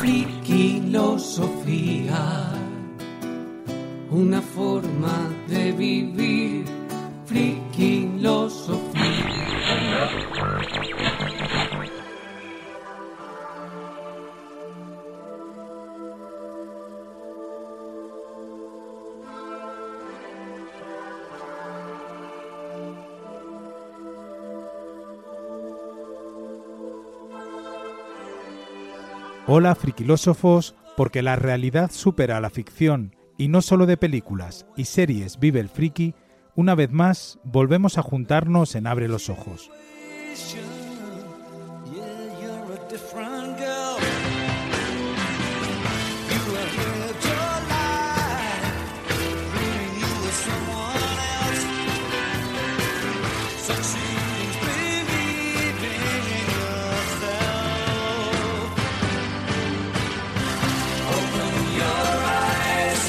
Friquilosofía, una forma de vivir. Friquilosofía. Hola friquilósofos, porque la realidad supera a la ficción y no solo de películas y series vive el friki, una vez más volvemos a juntarnos en Abre los Ojos.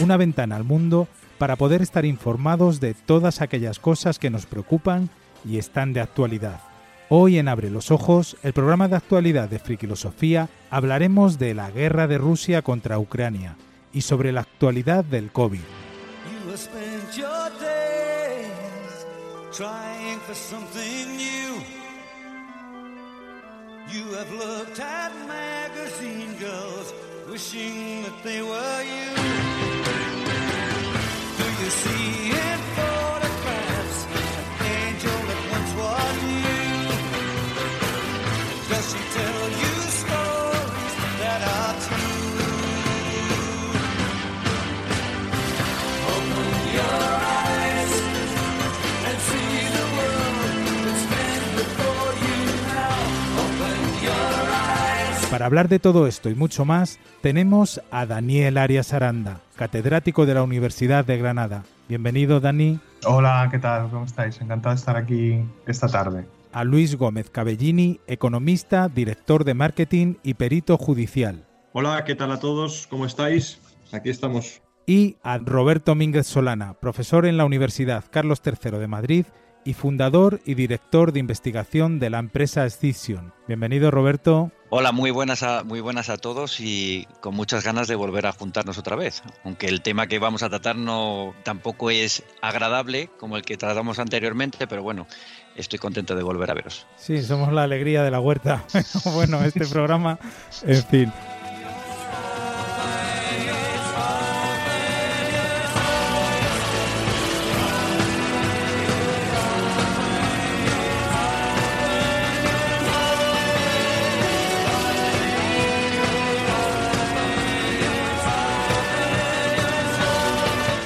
Una ventana al mundo para poder estar informados de todas aquellas cosas que nos preocupan y están de actualidad. Hoy en Abre los Ojos, el programa de actualidad de Frikilosofía, hablaremos de la guerra de Rusia contra Ucrania y sobre la actualidad del COVID. Para hablar de todo esto y mucho más, tenemos a Daniel Arias Aranda, catedrático de la Universidad de Granada. Bienvenido, Dani. Hola, ¿qué tal? ¿Cómo estáis? Encantado de estar aquí esta tarde. A Luis Gómez Cabellini, economista, director de marketing y perito judicial. Hola, ¿qué tal a todos? ¿Cómo estáis? Aquí estamos. Y a Roberto Mínguez Solana, profesor en la Universidad Carlos III de Madrid y fundador y director de investigación de la empresa Scision. Bienvenido, Roberto. Hola, muy buenas, a, muy buenas a todos y con muchas ganas de volver a juntarnos otra vez. Aunque el tema que vamos a tratar no tampoco es agradable como el que tratamos anteriormente, pero bueno, estoy contento de volver a veros. Sí, somos la alegría de la huerta. bueno, este programa, en fin.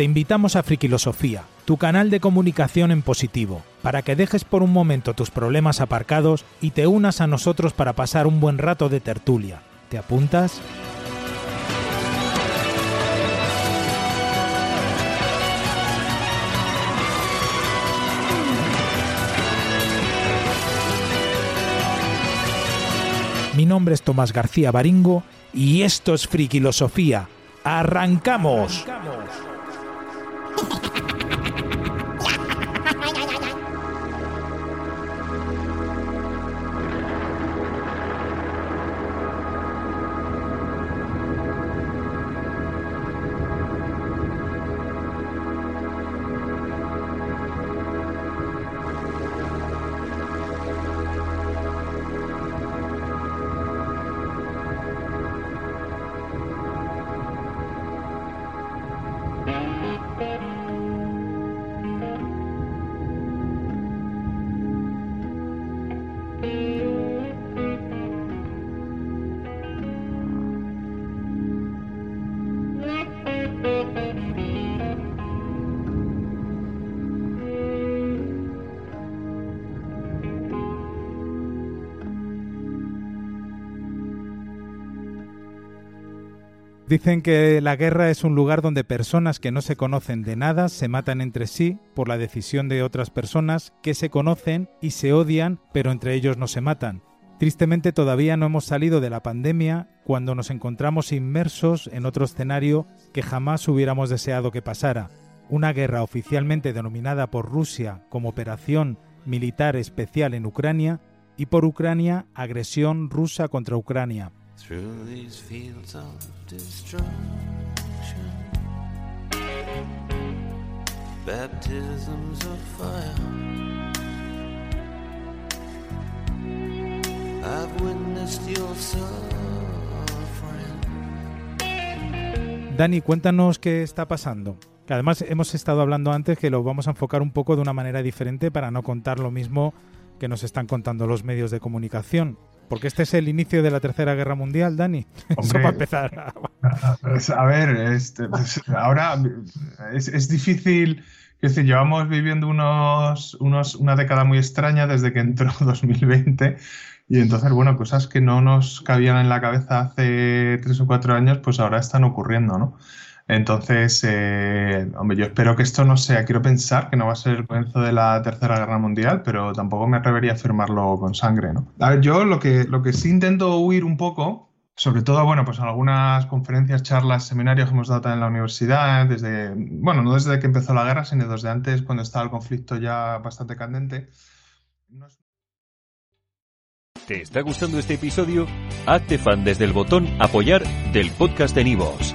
Te invitamos a Frikilosofía, tu canal de comunicación en positivo, para que dejes por un momento tus problemas aparcados y te unas a nosotros para pasar un buen rato de tertulia. ¿Te apuntas? Mi nombre es Tomás García Baringo y esto es Frikilosofía. ¡Arrancamos! Dicen que la guerra es un lugar donde personas que no se conocen de nada se matan entre sí por la decisión de otras personas que se conocen y se odian, pero entre ellos no se matan. Tristemente todavía no hemos salido de la pandemia cuando nos encontramos inmersos en otro escenario que jamás hubiéramos deseado que pasara. Una guerra oficialmente denominada por Rusia como Operación Militar Especial en Ucrania y por Ucrania agresión rusa contra Ucrania. Through these fields of destruction. Baptisms of fire. I've witnessed your. Dani, cuéntanos qué está pasando. Además hemos estado hablando antes que lo vamos a enfocar un poco de una manera diferente para no contar lo mismo que nos están contando los medios de comunicación. Porque este es el inicio de la Tercera Guerra Mundial, Dani. Eso Hombre. para empezar. Pues, A ver, este, pues, ahora es, es difícil. Es decir, llevamos viviendo unos, unos, una década muy extraña desde que entró 2020 y entonces, bueno, cosas que no nos cabían en la cabeza hace tres o cuatro años, pues ahora están ocurriendo, ¿no? Entonces, eh, hombre, yo espero que esto no sea, quiero pensar que no va a ser el comienzo de la Tercera Guerra Mundial, pero tampoco me atrevería a afirmarlo con sangre, ¿no? A ver, yo lo que, lo que sí intento huir un poco sobre todo, bueno, pues en algunas conferencias, charlas, seminarios que hemos dado en la universidad, desde, bueno, no desde que empezó la guerra, sino desde antes, cuando estaba el conflicto ya bastante candente. ¿Te está gustando este episodio? Hazte fan desde el botón Apoyar del podcast de Nivos.